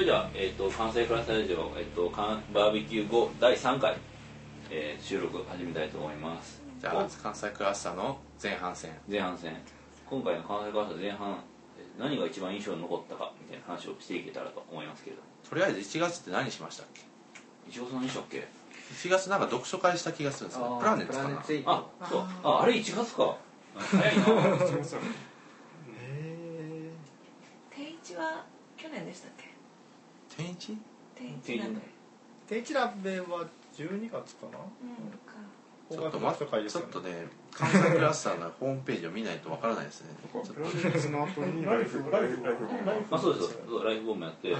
れでは、えー、と関西クラスタジオ、えー、とカンバーベキュー後第3回、えー収録始めたいと思います。じゃあ関西クラスターの前半戦。前半戦。今回の関西クラスター前半えー何が一番印象に残ったかみたいな話をしていけたらと思いますけれどとりあえず1月って何しましたっけ？一応何でしたっけ？1月なんか読書会した気がするんですよプラネットかな？あそう。ああれ1月か。早いな。定一は去年でしたっけ？天一？定一なんだ定一ラベは12月かな？うんか。ちょっと待ってね。ちょっとね関西クラスターのホームページを見ないとわからないですね。ちょっとプライフライフライフあそうですそうライフボームやって。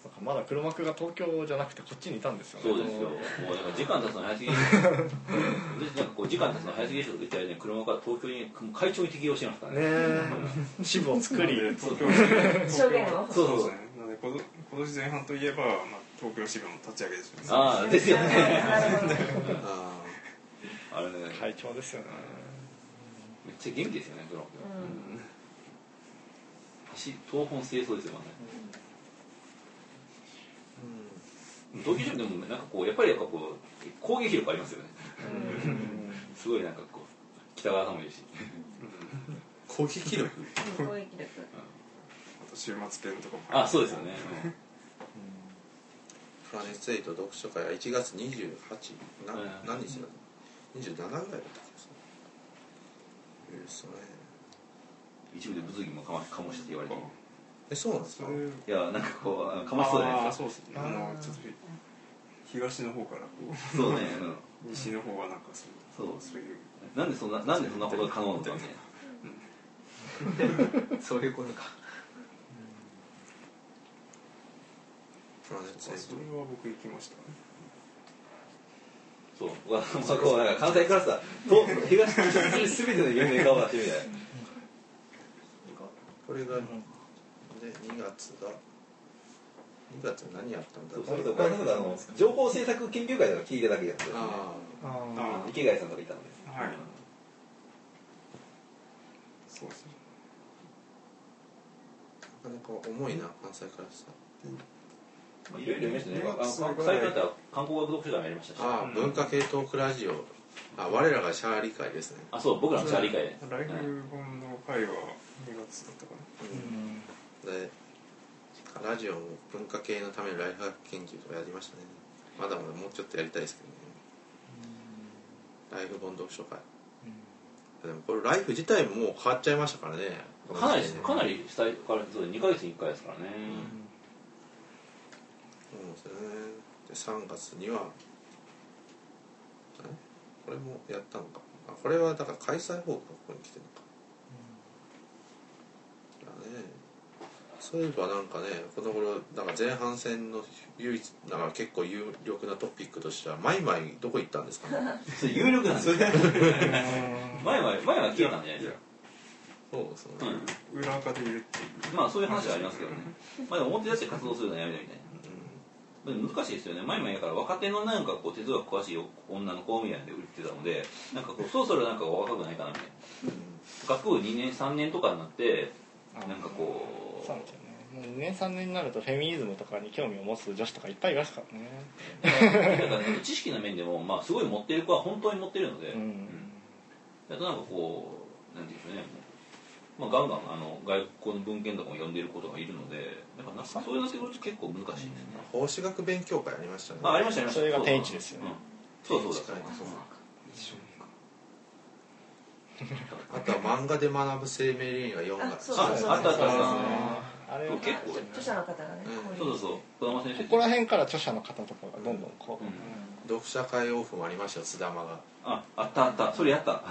そうかまだ黒幕が東京じゃなくてこっちにいたんですよね。そうですよ。もうなんか時間経つの早すぎ。る なんかこう時間経つの早すぎるとか言ったらね車が東京に会長に適用してますからね。ねえ。支部を作り。東京支証言を。そうそうそう今年前半といえば、まあ、東京支部の立ち上げですよね。ああですよね。あ あれね。会長ですよね。めっちゃ元気ですよねドラうん。走東本清掃ですよね東京支部でもなんかこうやっぱりやっぱこう攻撃力ありますよね。すごいなんかこう北川さんもいるし。ー攻撃力。攻撃力。あと週末編とかもあそうですよね。プラネット8読書会は1月28な、うん。何日だ？27ぐらいだった気がする。えーそうね一部で物議もかまかもしって言われてえそうなんですか？いやなんかこうかましそうじゃないあですか。あそうですね。あのちょっと東の方からこうそうね、うん。西の方はなんかそうそう。そういう。なんでそんななんでそんなことが可能なのかね。そういうことかプラネットそれ8は僕行きましたね。そう。わまあこうなんか関西クラスターと東と西全ての有名顔を出してみたいこれが、で2月が2月何やったんだろう。それとこれなんかあの情報政策研究会とか聞いただけやったよねああ池谷さんとかいたのではい。そうですね。あなかなか重いな関西クラスターまあいろいろやりましたね。うわあすごい。最近だったら韓国語読書会もやりましたし。ああ、文化系トークラジオ。あ我らがシャーリ会ですね。あそう僕らのチャーリー会ね。ライフ本の会は2月だったかな。でラジオも文化系のためのライフハック研究とかやりましたね。まだまだもうちょっとやりたいですけどね。ライフ本読書会。でもこれライフ自体ももう変わっちゃいましたからね。かなりかなりしたいからそう2ヶ月に1回ですからね。そうですね。で3月にはえ？これもやったのか。あこれはだから開催報告がここに来てるのか。いやね。そういえばなんかねこの頃なんか前半戦の唯一なんか結構有力なトピックとしてはマイマイどこ行ったんですかね？それ有力なんですよ前は前は消えたんじゃないですか？そうですよね、裏垢でいるっていう。まあそういう話はありますけどね。まあでも表立って活動するのはやめたみたいな難しいですよね。前々やから若手のなんかこう哲学詳しい女の子みたいなんで売ってたのでなんかこうそろそろなんか若くないかなみたいな。学部2年3年とかになってなんかこうそうですよね。もう2年3年になるとフェミニズムとかに興味を持つ女子とかいっぱいいますからね。だからね知識の面でもまあすごい持ってる子は本当に持ってるので、うん。あとなんかこうなんていうんでしょうね。まあ、ガンガンあの外国の文献とかも読んでいる子がいるのでだからなんかそういうのって結構難しいですね、法師学勉強会ありましたね。あありましたありました。それが天一ですよね。うん。そうそうだ天一会そう。あとは漫画で学ぶ生命恋愛4あ月。そうそうそうああったあったあった。あれ結構。著者の方がね。うん。そうそうそう。児玉先生。ここら辺から著者の方とかがどんどんこう、うん。読者会オフもありましたよ須玉が。ああったあった。それやった。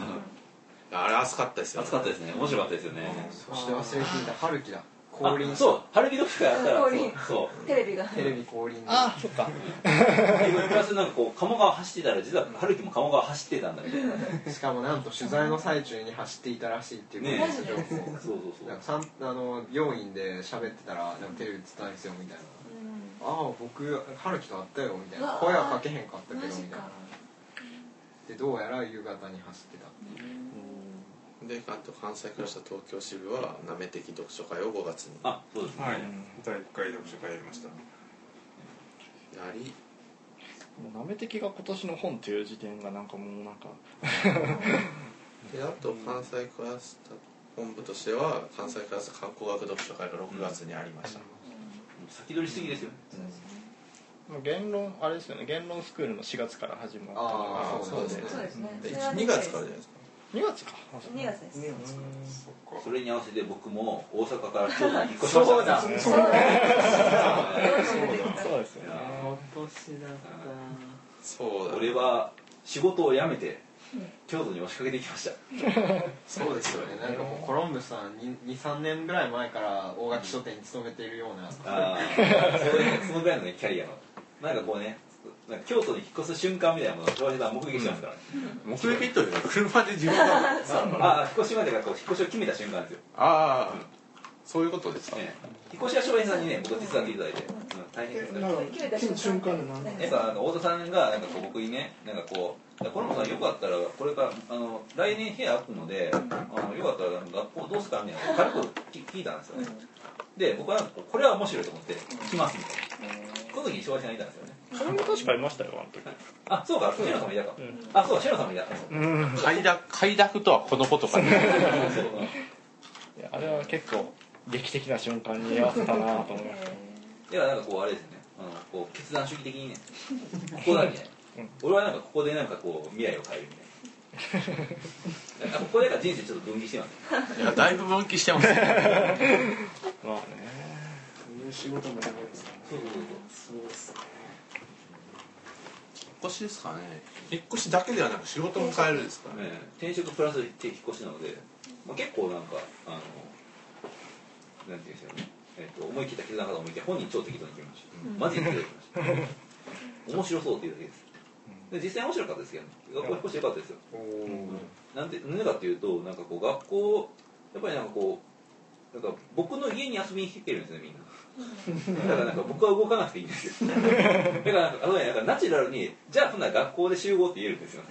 あれ熱かったですよ熱かったですね。面白かったですよね。そして忘れていた春樹だ降臨あそう春樹読書会あったら降臨。そうテレビが。テレビ降臨。あそっか。そうプラスなんかこう鴨川走ってたら実は春樹も鴨川走ってたんだみたいなねしかもなんと取材の最中に走っていたらしいっていうねこと情報そうそうそう。あの病院で喋ってたらテレビ映ったんですよみたいな「ああ僕春樹と会ったよ」みたいうなわ声はかけへんかったけどみたいな。でどうやら夕方に走ってたっていうで関東関西クラスター東京支部はなめ的読書会を5月に。あそうですね、はい。第1回読書会やりました。やり。なめ的が今年の本という時点がなんかもうなんか。であと関西クラスター本部としては関西クラスター観光学読書会が6月にありました、先取りしすぎですよね、言論あれですよね。言論スクールの4月から始まったのあそうですね。そうですね。でそれは2月からじゃないですか2月か。2月です。そっか。それに合わせて僕も大阪から京都に引っ越しました。そうだ。そうですねそうですよね今年だっそうだ俺は仕事を辞めて京都に押しかけてきました。そうですよね。なんかもうコロンブスさん23年ぐらい前から大垣書店に勤めているような。ああそういうそのぐらいのねキャリアの。なんかこうね京都に引っ越す瞬間みたいなものを小林さん目撃してますからね、目撃というか車で自分が ああ引っ越しまでがこう引っ越しを決めた瞬間ですよ、ああそういうことですか、ね、引っ越しは翔平さんにね僕手伝っていただいて、うん、大変ですから決めた瞬間でやっぱなんか太田さんがなんかこう僕にねなんかこう「これもさんよかったらこれからあの来年部屋空くのであのよかったら学校どうすか?」みたいな軽く聞聞いたんですよね。で僕はなんかこれは面白いと思って来ますみたいな。この時に翔平さんがいたんですよねそれも確かいましたよあの時。あそうかシェノさんもいたか、うん。あそうかシェノさんもいたうん。快諾快諾とはこのことかね。あれは結構劇的な瞬間に合わせたなと思いましたいやなんかこうあれですね。あのこう決断主義的にねここだみたいな、うん。俺はなんかここでなんかこう未来を変えるみたいな。ここでなんか人生ちょっと分岐してますね。いやだいぶ分岐してますね。まあね。仕事もですかね。そうそう。そうですね越しですかね。引っ越しだけではなく仕事も変えるですからね。ね、転職プラス引っ越しなので、まあ、結構なんかあのなんていうんですよね、えっと思い切った決断方を向いて本人超適当に決めました、マジで適当に決めました。面白そうっていうだけです。で実際面白かったですけど、ね、学校引っ越してよかったですよ。おおなんでなんでかっていうとなんかこう学校やっぱりなんかこうなんか僕の家に遊びに来てるんですねみんなだからなんか僕は動かなくていいんですよ。だからなんかあのねなんかナチュラルにじゃあほんなら学校で集合って言えるんですよ。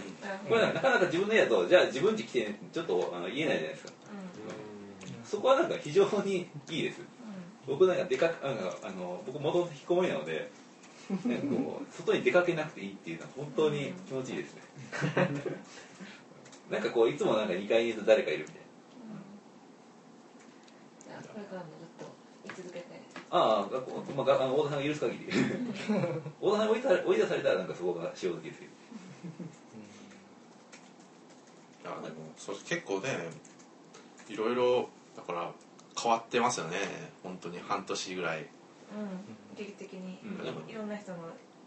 これなんかなかなか自分の家だとじゃあ自分家来てねちょっとあの言えないじゃないです。かそこはなんか非常にいいです。僕なんか出かけなんかあの僕もともと引きこもりなのでなんかこう外に出かけなくていいっていうのは本当に気持ちいいですね。なんかこういつもなんか2階にいると誰かいるみたいな。じゃあこれからもずっと居続けてああ学校、まあ、があの太田さんが許す限り。太田さんが追い出され追い出されたらなんかそこが塩好きですよいやでもそう結構ねいろいろだから変わってますよね。本当に半年ぐらい、うん。劇的に。うん。いろんな人の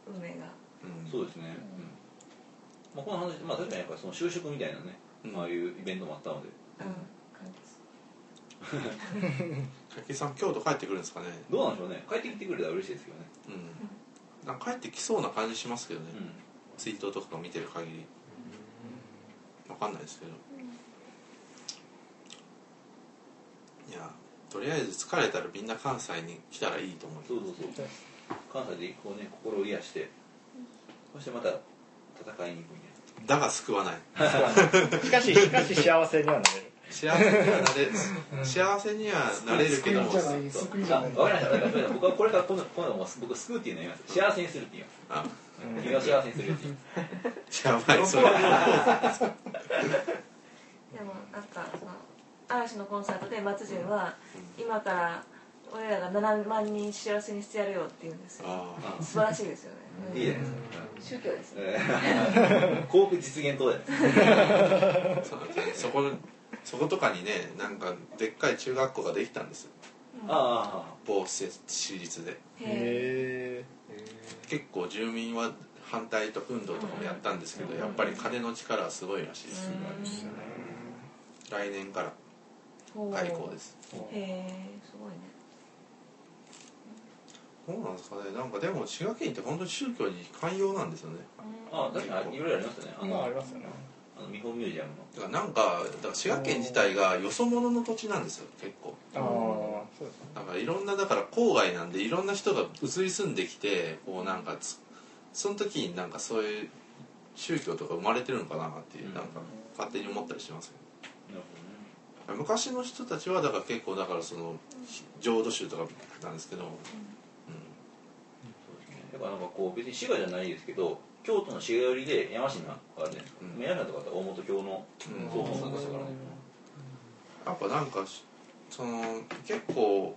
運命が。うん。そうですね、うん。まあ、この話、まあ、確かにやっぱりその就職みたいなね、うん。ああいうイベントもあったので。うん。感じ 武井さん京都帰ってくるんですかね？どうなんでしょうね。帰ってきてくれたら嬉しいですけどね、うん。なんか帰ってきそうな感じしますけどね、うん。ツイートとか見てる限り。わかんないですけど。いやとりあえず疲れたらみんな関西に来たらいいと思います。そうそうそう。関西でこうね心を癒して。そしてまた戦いに行くみたいだが救わない。しかししかし幸せにはなれる幸せにはなれる。幸せにはなれるけども。救いじゃない救いじなゃない。あ分かりました。だから僕はこれから今度今度も僕救うっていうのを言います。幸せにするって言います。あ。君を幸せにするって言います。やばいそれ。でもなんかその嵐のコンサートで松潤は今から俺らが7万人幸せにしてやるよって言うんですよ。ああ。素晴らしいですよね。いい宗教ですね。えー幸福実現党やあ そうなんですね。そこそことかにねなんかでっかい中学校ができたんですあ某施設私立で。へへ結構住民は反対と運動とかもやったんですけどやっぱり金の力はすごいらしいです。来年から開校です。すへえすごいね。そうなんですかね。なんかでも滋賀県って本当に宗教に寛容なんですよね。ああ確かにいろいろありますよね。あえのまあありますよねあの見本ミュージアムの。だからなんかだから滋賀県自体がよそ者の土地なんですよ結構。ああそうですね。だからいろんなだから郊外なんでいろんな人が移り住んできてこうなんかつその時になんかそういう宗教とか生まれてるのかなっていう、うん。なんか勝手に思ったりしますけなるほどね。昔の人たちはだから結構だからその浄土宗とかなんですけど、うん。だからなんかこう別に滋賀じゃないですけど京都の滋賀寄りで山科があるじゃないですか、うん。宮原とかって大本教のうん。総本参加したから。ね、やっぱなんかしその結構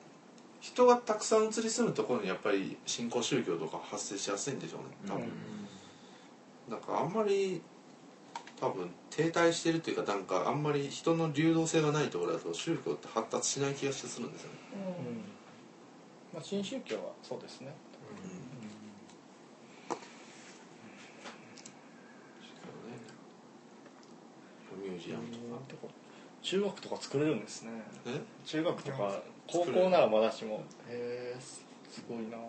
人がたくさん移り住むところにやっぱり新興宗教とか発生しやすいんでしょうね。多分、なんかあんまり多分停滞してるっていうかなんかあんまり人の流動性がないところだと宗教って発達しない気がするんですよね、うん。まあ、新宗教はそうですねミュージアムとか。中学とか作れるんですね。え？中学とか高校ならまだしも。へえすすごいな。い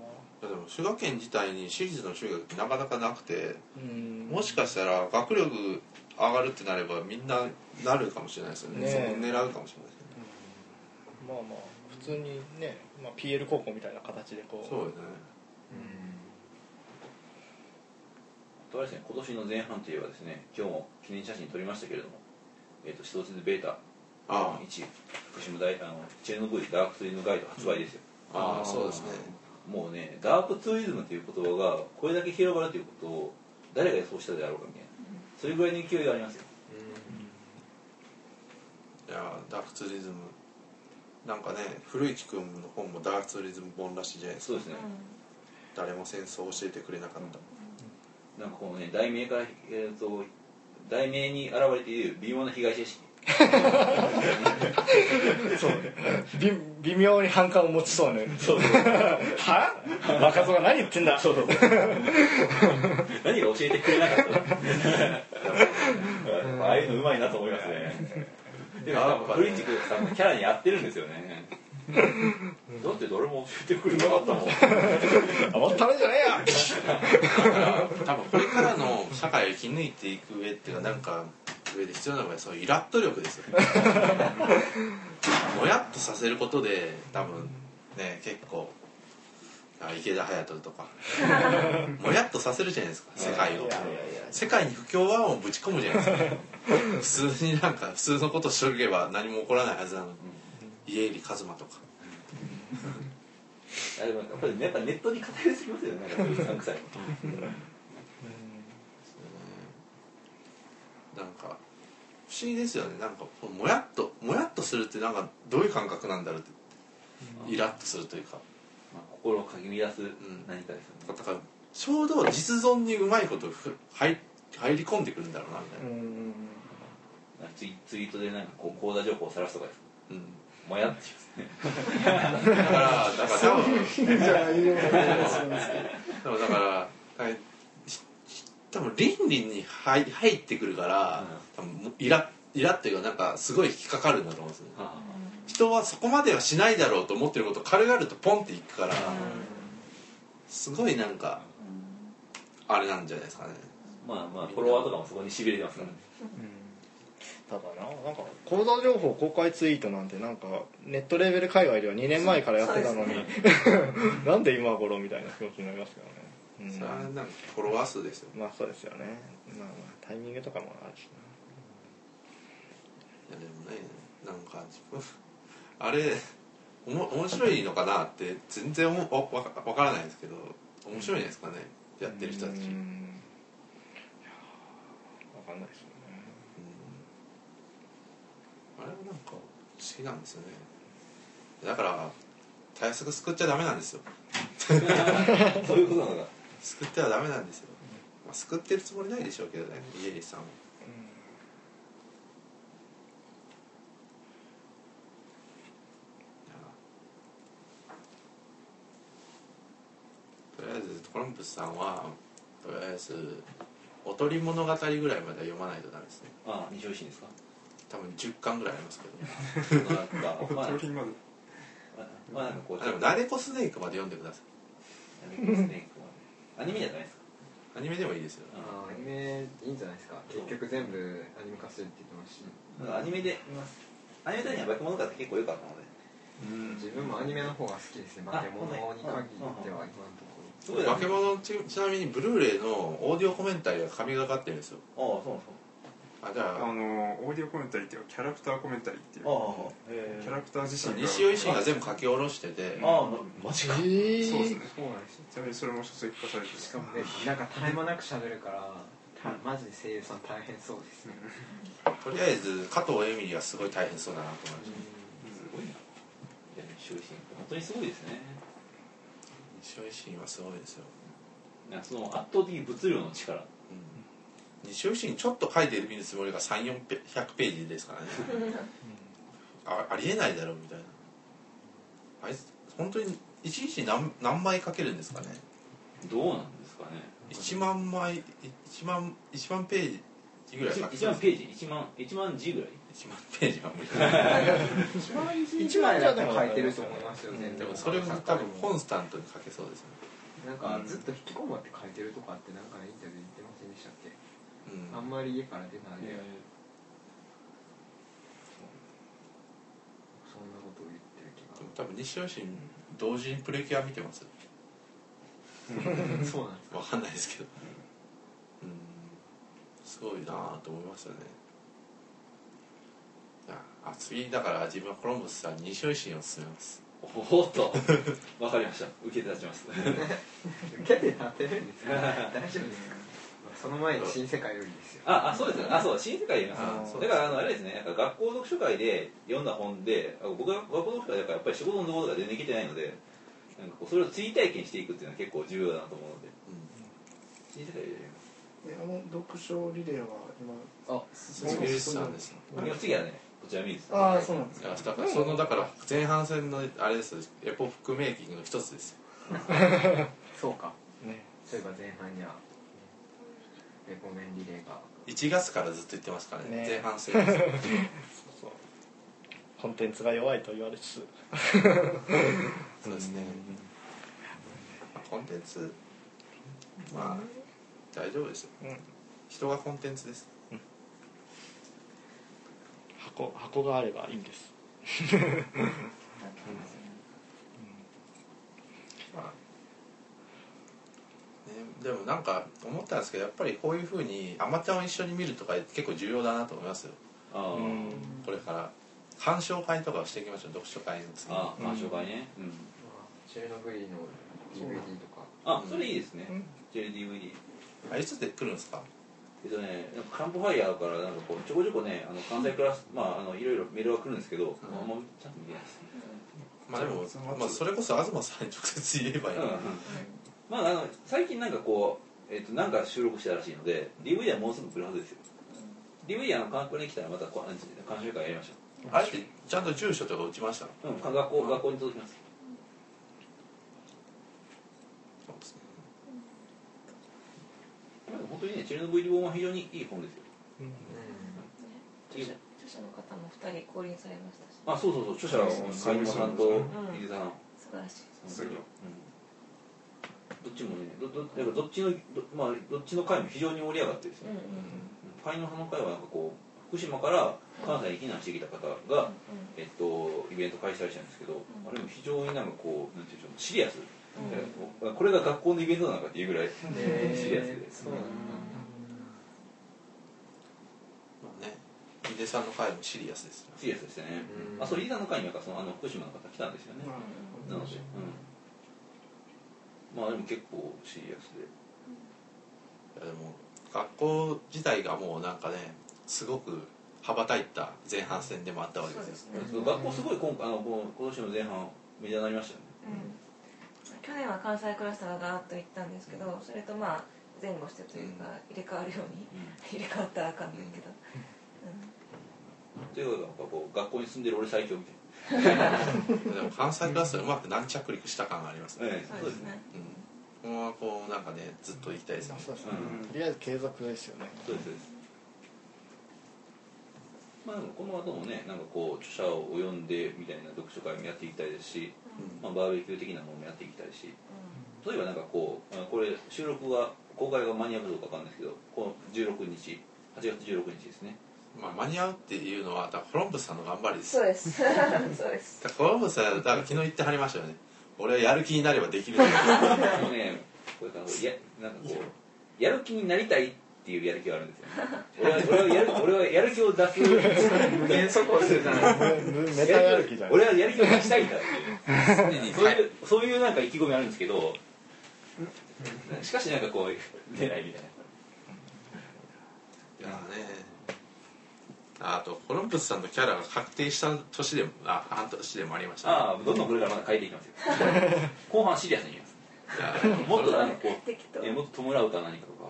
やでも滋賀県自体に私立の中学ってなかなかなくてうん。もしかしたら学力上がるってなればみんななるかもしれないですよね。ねえ。そこ狙うかもしれないですね。まあまあ普通にね、まあ、PL 高校みたいな形でこう。そうですね。とあれですね今年の前半といえばですね今日も記念写真撮りましたけれどもえっ、と一つベータあ1福島大あのチェルノブイリダークツーリズムガイド発売ですよ、ああ。あそうですね。もうねダークツーリズムという言葉がこれだけ広がるということを誰が予想したであろうかみたいな。それぐらいの勢いがありますよ。いやーダークツーリズム。なんかね古市君の本もダークツーリズム本らしいじゃないですか。そうですね、誰も戦争を教えてくれなかった、なんかこのね題名から、えー、と題名に現れている微妙な被害者意識 そうび微妙に反感を持ちそうね。そう は？若造が何言ってんだ？そう。そう何が教えてくれなかったの？ああいうのうまいなと思いますね。でも多分フリッチクさんのキャラに合ってるんですよねだって誰も教えてくれなかったもん。甘ったれじゃねえや。多分これからの社会を生き抜いていく上っていうかなんか上で必要なのがそういうイラッと力ですよ。もやっとさせることで多分ね結構あ池田隼人とか。もやっとさせるじゃないですか世界を。世界に不協和音をぶち込むじゃないですか。普通になんか普通のことしとけば何も起こらないはずなのに家入一馬とか。あでもやっぱりやっぱネットに偏りすぎますよね。なんかいなんか不思議ですよね。なんかもやっともやっとするってなんかどういう感覚なんだろうって。イラッとするというか。まあ、心をかき乱す何かですよね、だからちょうど実存にうまいことふ入入り込んでくるんだろうなみたいな、ツイツイートでなんかこう口座情報を晒すとかですうん、もやってしますねだからだから多分じゃないよでもだからはいし多分倫理に入入ってくるから、多分イライラっていうかなんかすごい引っかかるんだと思うんですよね。は人はそこまではしないだろうと思ってること軽々とポンっていくから、すごいなんかあれなんじゃないですかね。あまあまあフォロワーとかもそこにしびれてますからね。ただな。なんか口座情報公開ツイートなんてなんかネットレベル界隈では2年前からやってたのに、なんで今頃みたいな気持ちになりますけどね、うんそれはなんかフォロワー数ですよまあそうですよね。まあまあタイミングとかもあるしいやでもねなんか自分 あれおも面白いのかなって全然思わわわからないですけど面白いんですかね。やってる人たち、うん。いやうんわかんないですよねあれはなんか不思議なんですよね。だからたやすく救っちゃダメなんですよ。そういうことなのか。救ってはダメなんですよ、まあ、救ってるつもりないでしょうけどね家入さんは。とりあえずコロンブスさんはとりあえずおとり物語ぐらいまでは読まないとダメですね。ああ西尾維新ですか？多分10巻ぐらいありますけどなんかまあまでまあなんかこうでもナレコスネークまで読んでください何かスネークはねアニメじゃないですかアニメでもいいですよあーアニメいいんじゃないですか結局全部アニメ化するって言ってますしだからアニメで見ますアニメ的には化け物かって結構良かったのでうん自分もアニメの方が好きですね化け物に限っては今のところすごい化け物ちなみにブルーレイのオーディオコメンタリーが神がかってるんですよああそうなんですかあじゃあ。あのオーディオコメンタリーっていうかキャラクターコメンタリーっていう。ああえキャラクター自身が。西尾維新が全部書き下ろしてて。ああマジかそうですね。そうなんですよちなみにそれも書籍化されてるしかもねなんか絶え間なく喋るからたマジで声優さん大変そうですね。とりあえず加藤エミリはすごい大変そうだなと思いましすごいな。いや西尾維新本当にすごいですね。た西尾維新はすごいですよ、なんかその圧倒的物量の力。うん、西尾維新ちょっと書いてるつもりが3400ページですからね。あありえないだろうみたいな。あいつ本当に一日に何何枚書けるんですかね。どうなんですかね。1万枚1万1万ページぐらい書け1そう万ページ？1万1万字ぐらい？1万ページは無理一番一一枚枚じゃだったら書いてると思いますよ全然でもそれも多分コンスタントに書けそうですね。なんかずっと引きこもって書いてるとかってなんかインタビュー言ってませんでしたっけ？うんあんまり家から出ないでそんなことを言ってる気でも多分西尾維新同時にプレキュア見てます？が そうなんですわかんないですけど。うん。すごいなぁと思いますよね。あ次だから自分はコロンブスさんに西尾維新を勧めます。おっと。わかりました。受けて立ちます。受けて立てるんですか？大丈夫ですか？その前に新世界よりですよ。ああそうですねあそう新世界読みあますだからあのあれですね。学校読書会で読んだ本であ僕は学校読書会だからやっぱり仕事のところが全然来てないのでなんかこうそれを追体験していくっていうのは結構重要だなと思うので。新世界で読みますえあの読書リレーは今あ鈴木隆さんです。僕の次はねこちら見るですああそうなんですか。ら。そのだから前半戦のあれですエポックメイキングの一つですよ。そうか。ね。そういえば前半にはレコメンリレーが。1月からずっと言ってますからね。ね。前半戦。ですそう。コンテンツが弱いと言われつつ。そうですね。コンテンツまあ大丈夫ですよ。うん。人がコンテンツです。箱箱があればいいんです。ま あでもなんか思ったんですけどやっぱりこういうふうにアマちゃんを一緒に見るとか結構重要だなと思いますよ。これから。鑑賞会とかをしていきましょう読書会の次にあー鑑賞会ね。うん。チェルノブイリの DVD とか。あそれいいですね。うん。JDVD あいつで来るんですか？えっとね、なんかカンプファイヤーからなんかこうちょこちょこねあの関西クラス、まああのいろいろメールが来るんですけど、あん。まちゃんと見てない。です。まあでも、まあ、それこそ東さんに直接言えばいい、うんまああの最近なんかこうえっとなんか収録したらしいので DVD はもうすぐ来るはずですよ。DVD あのカンプに来たらまたこう鑑賞会やりましょあれってちゃんと住所とか打ちましたう。うん、学校学校に届きます。そうで本当にねチェルノブイリ本は非常にいい本ですよ。著者著者の方も二人降臨されましたし。あそうそうそう。著者は上沼さんと伊豆さん。素晴らしい。すごいうんどっちもねどどだからどっちのどまあどっちの回も非常に盛り上がってですね。うんうんファイの葉の会はなんかこう福島から関西に避難してきた方が、えっと、イベント開催したんですけど、あれも非常になんかこうなんていうんでしょうシリアス、えこれが学校のイベントなのかっていうぐらいえシリアスでそうなんだ。まあね井出さんの回もシリアスですよシリアスでしたね、うん。あそうリーダーの会になんかそのあの福島の方来たんですよね、なので、うん、まあでも結構シリアスで。いやでも学校自体がもうなんかねすごく羽ばたいた前半戦でもあったわけでそうですね。学校すごい今あの今年の前半メジャーになりましたよね。うん。去年は関西クラスターがガーッと行ったんですけどそれとまあ前後してというか入れ替わるように入れ替わったらあかんねんけど、というかなんかこう学校に住んでる俺最強みたい でも関西クラスはうまく軟着陸した感がありますな、ね、ええそうですね。うん、このままこうなんかねずっと行きたいですね。そうですねうん。とりあえず継続ですよね。そうですまあこの後もねなんかこう著者を読んでみたいな読書会もやっていきたいですし、まあ、バーベキュー的なものもやっていきたいし例えばなんかこうあこれ収録が公開が間に合うかどうかわかんないですけどこの16日8月16日ですねまあ、間に合うっていうのはコロンブスさんの頑張りです。そうです。そうです。コロンブスさんだから昨日言ってはりましたよね。俺はやる気になればできるだ あのねこれやなんかこうやる気になりたいっていうやる気があるんですよ、ね、俺は俺はやる俺はやる気を出す。無限速攻するじゃない。ネタやる気じゃん俺はやる気を出したいんだっていう。そういうそういうなんか意気込みあるんですけどしかしなんかこう出ないみたいな。いやねあとコロンブスさんのキャラが確定した年でもあ半年でもありましたね。ああどんどんこれからまだ変えていきますよ。後半シリアスにいきます。もっとなんかこうえもっと弔うか何か。とか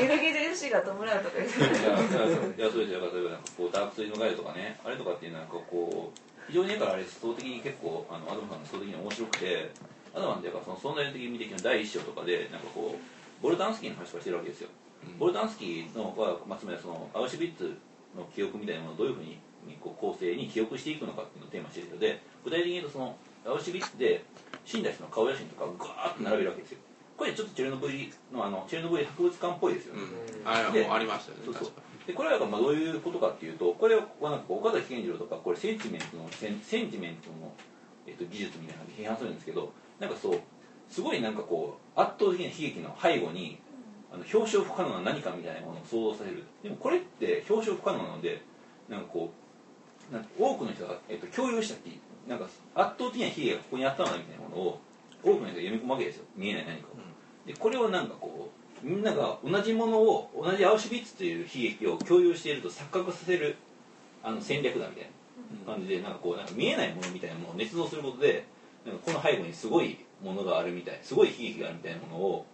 ミルギルシが弔うとか言っていやいやそうですよ例えばなんかこうダークツイのガイドとかねあれとかっていうのはなんかこう非常にだからあれ思想的に結構あのアドムさんの思想的に面白くてアドマンっていうかその存在的意味的な第一章とかでなんかこうボルタンスキーの話とかしてるわけですよ、ボルタンスキーのは、まあ、つまりそのアウシュビッツの記憶みたいなものをどういうふうにこう構成に記憶していくのかっていうのをテーマにしているので具体的に言うとそのアウシュビッツで死んだ人の顔写真とかをガーッと並べるわけですよ。これちょっとチェルノブイリのあのチェルノブイリ博物館っぽいですよね、うん。あれはもうありましたよねそうそう。でこれはまあどういうことかっていうとこれはなんか岡崎健次郎とかこれセンチメントのセンセンチメントの、えっと技術みたいなので批判するんですけどなんかそうすごいなんかこう圧倒的な悲劇の背後にあの表彰不可能な何かみたいなものを想像させる。でもこれって表彰不可能なのでなんかこうなんか多くの人が、えっと、共有したっていうなんか圧倒的な悲劇がここにあったのだみたいなものを多くの人が読み込むわけですよ。見えない何かを。でこれをなんかこうみんなが同じものを同じアウシュビッツという悲劇を共有していると錯覚させるあの戦略だみたいな感じでなんかこうなんか見えないものみたいなものを捏造することでなんかこの背後にすごいものがあるみたいすごい悲劇があるみたいなものを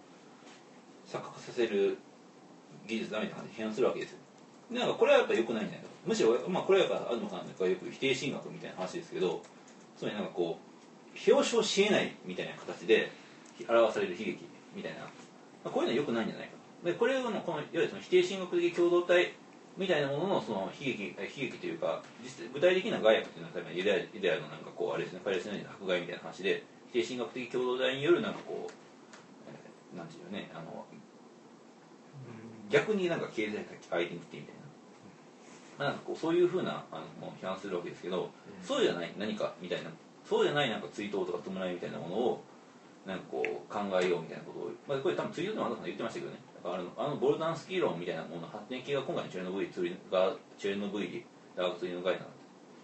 錯覚させる技術だみたいな感じで批判するわけですよ。なんかこれはやっぱ良くないんじゃないかむしろ、まあ、これはやっぱ東さんがよく否定神学みたいな話ですけどつまりなんかこう表彰しえないみたいな形で表される悲劇みたいな、まあこういうのは良くないんじゃないかでこれをのこのいわゆるその否定神学的共同体みたいなもののその悲劇悲劇というか実具体的な害悪っていうのは例えばユダヤのなんかこうあれですねパレスチナ人の迫害みたいな話で否定神学的共同体によるなんかこう、なんていうのねあの逆になんか経済的アイデンティティみたいな。まあ、なんかこうそういうふうなあの批判するわけですけど、そうじゃない何かみたいなそうじゃないなんか追悼とか弔いみたいなものをなんかこう考えようみたいなことを、まあ、これ多分追悼でもあなたさん言ってましたけどね。だからあのあのボルダンスキー論みたいなものの発展系が今回のチェルノブイリがチェルノブイリダークツリの概念なん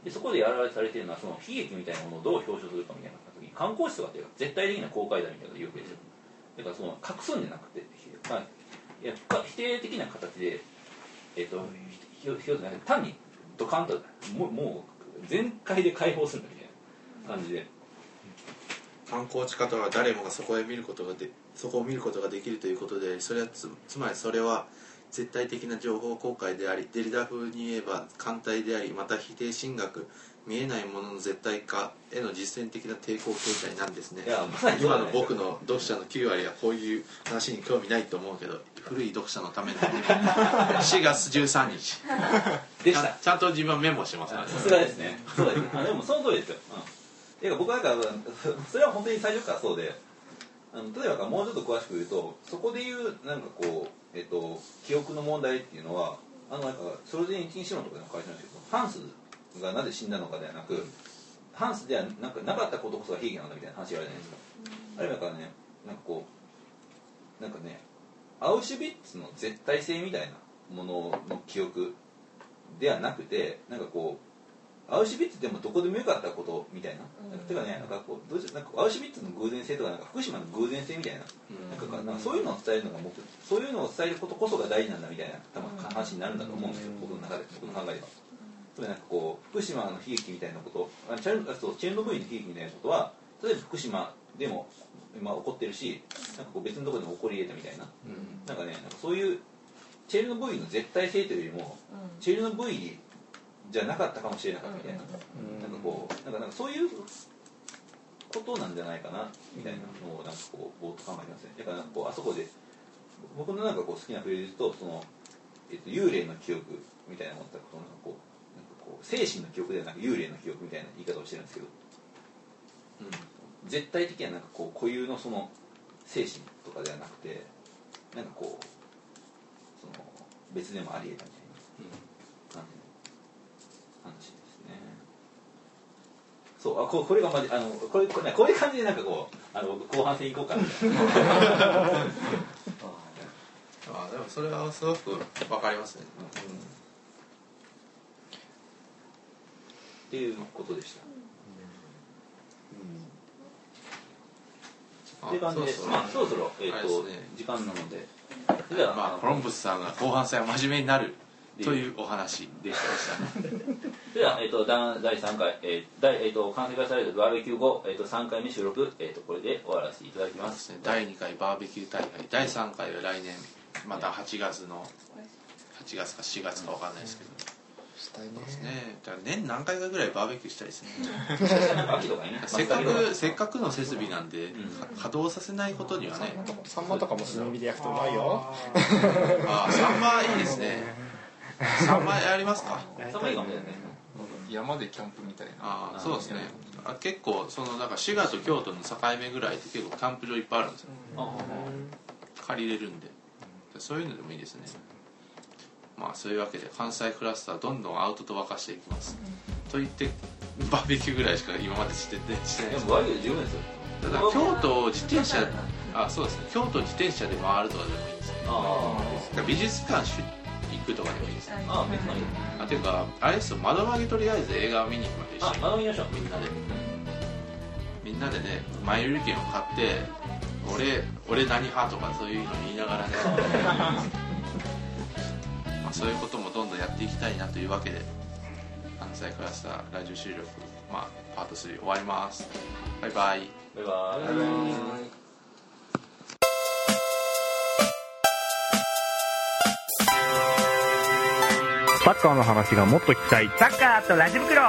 でそこでやられされてるのはその悲劇みたいなものをどう表彰するかみたいな時に観光地とかっていうか絶対的な公開だみたいなこと言うわけですよだからその隠すんじゃなくて、まあ、いや否定的な形で、えっとひひひ単にドカンともうもう全開で解放するみたいな感じで観光地化とは誰もがそこへ見ることがでそこを見ることができるということでそれはつつまりそれは絶対的な情報公開でありデリダ風に言えば艦隊でありまた否定神学見えないものの絶対化への実践的な抵抗形態なんですね。ま今の僕の読者の9割はこういう話に興味ないと思うけど古い読者のために4 月13日。でした。ちゃんと自分はメモしてますからね。さすがですね。そうですあでもその通りですよ、うん、ていうか僕はなんかそそれは本当に最初からそうであの例えばもうちょっと詳しく言うとそこで言うなんかこう、えっと、記憶の問題っていうのはあのなんかソロジェニ一日論とかでも書いてあるんですけどハンスがなぜ死んだのかではなくハンスではなんかなかったことこそが悲劇なんだみたいな話があるじゃないですか、あるいはだからねなんかこうなんかねアウシュビッツの絶対性みたいなものの記憶ではなくてなんかこうアウシュビッツでもどこでもよかったことみたいな,、なんかてかねなんかこうどうしなんかアウシュビッツの偶然性とかなんか福島の偶然性みたいな,、なんかなんかそういうのを伝えるのが僕そういうのを伝えることこそが大事なんだみたいな多分話になるんだと思うんですよ、僕の中で僕の考えでは。つまりなんかこう福島の悲劇みたいなことあチェルあそうチェルノブイリの悲劇みたいなことは例えば福島でも今起こってるしなんかこう別のところでも起こり得たみたいな、なんかねなんかそういうチェルノブイリの絶対性というよりも、チェルノブイリじゃなかったかもしれなかったみたいな、なんかこうなんかなんかそういうことなんじゃないかなみたいなのをなんかこうぼーっと考えてますね。だからこうあそこで僕のなんかこう好きなフレーズとその、えっと、幽霊の記憶みたいなものとこうなんかこうこう精神の記憶ではなく幽霊の記憶みたいな言い方をしてるんですけど、うん、絶対的ななんかこう固有のその精神とかではなくてなんかこうその別でもあり得たみたいな。感じの話ですね。そうあここれがまじあのこれこれこういう感じでなんかこうあの後半戦行こうかみたいな あでもそれはすごくわかりますね、っていうことでした。うん。って感じでまあそろそろ、えーとね。時間なので。それでは、まあ、コロンブスさんが後半戦は真面目になるというお話でした では、えー、とだ第3回、えー第えー、と完成化されたバーベキュー後、えー、と3回目収録、えー、とこれで終わらせていただきまですすね。第2回バーベキュー大会第3回は来年また8月の8月か4月かわかんないですけど、したいね。ですね。だから年何回かぐらいバーベキューしたいですねなんか秋とかにねせっかくせっかくの設備なんで、稼働させないことにはね。サンマとかも炭火で焼くとうまいよ。ああサンマいいですね。サンマやりますか？か寒いかもしれないね。山でキャンプみたいな。ああそうですね。あ結構そのなんか滋賀と京都の境目ぐらいって結構キャンプ場いっぱいあるんですよ。あ借りれるんで。そういうのでもいいですねまあそういうわけで関西クラスターどんどんアウトと沸かしていきます。と言ってバーベキューぐらいしか今までしててしてない。ですでもバーベキュー十分ですよ。ただ京都を自転車あそうですね。京都を自転車で回るとかでもいいです。ねあ美術館し行くとかでもいいです。ねあ別にあていうかあれですよ窓曲げとりあえず映画を見に行くまで一あ緒。にあの見ましょう。みんなで。みんなでね前売り券を買って俺俺何派とかそういうの言いながらね。まあそういうこともどんどんやっていきたいなというわけで関西クラスターラジオ収録、まあ、パート3終わります。バイバイ。バイバイッカーの話がもっと聞きたい。サッカーとラジ袋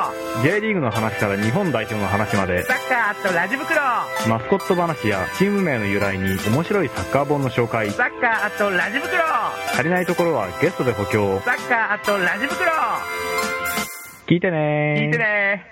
J リーグの話から日本代表の話まで。サッカーとラジ袋マスコット話やチーム名の由来に面白いサッカー本の紹介。サッカーとラジ袋足りないところはゲストで補強。サッカーとラジ袋聞いてね聞いてね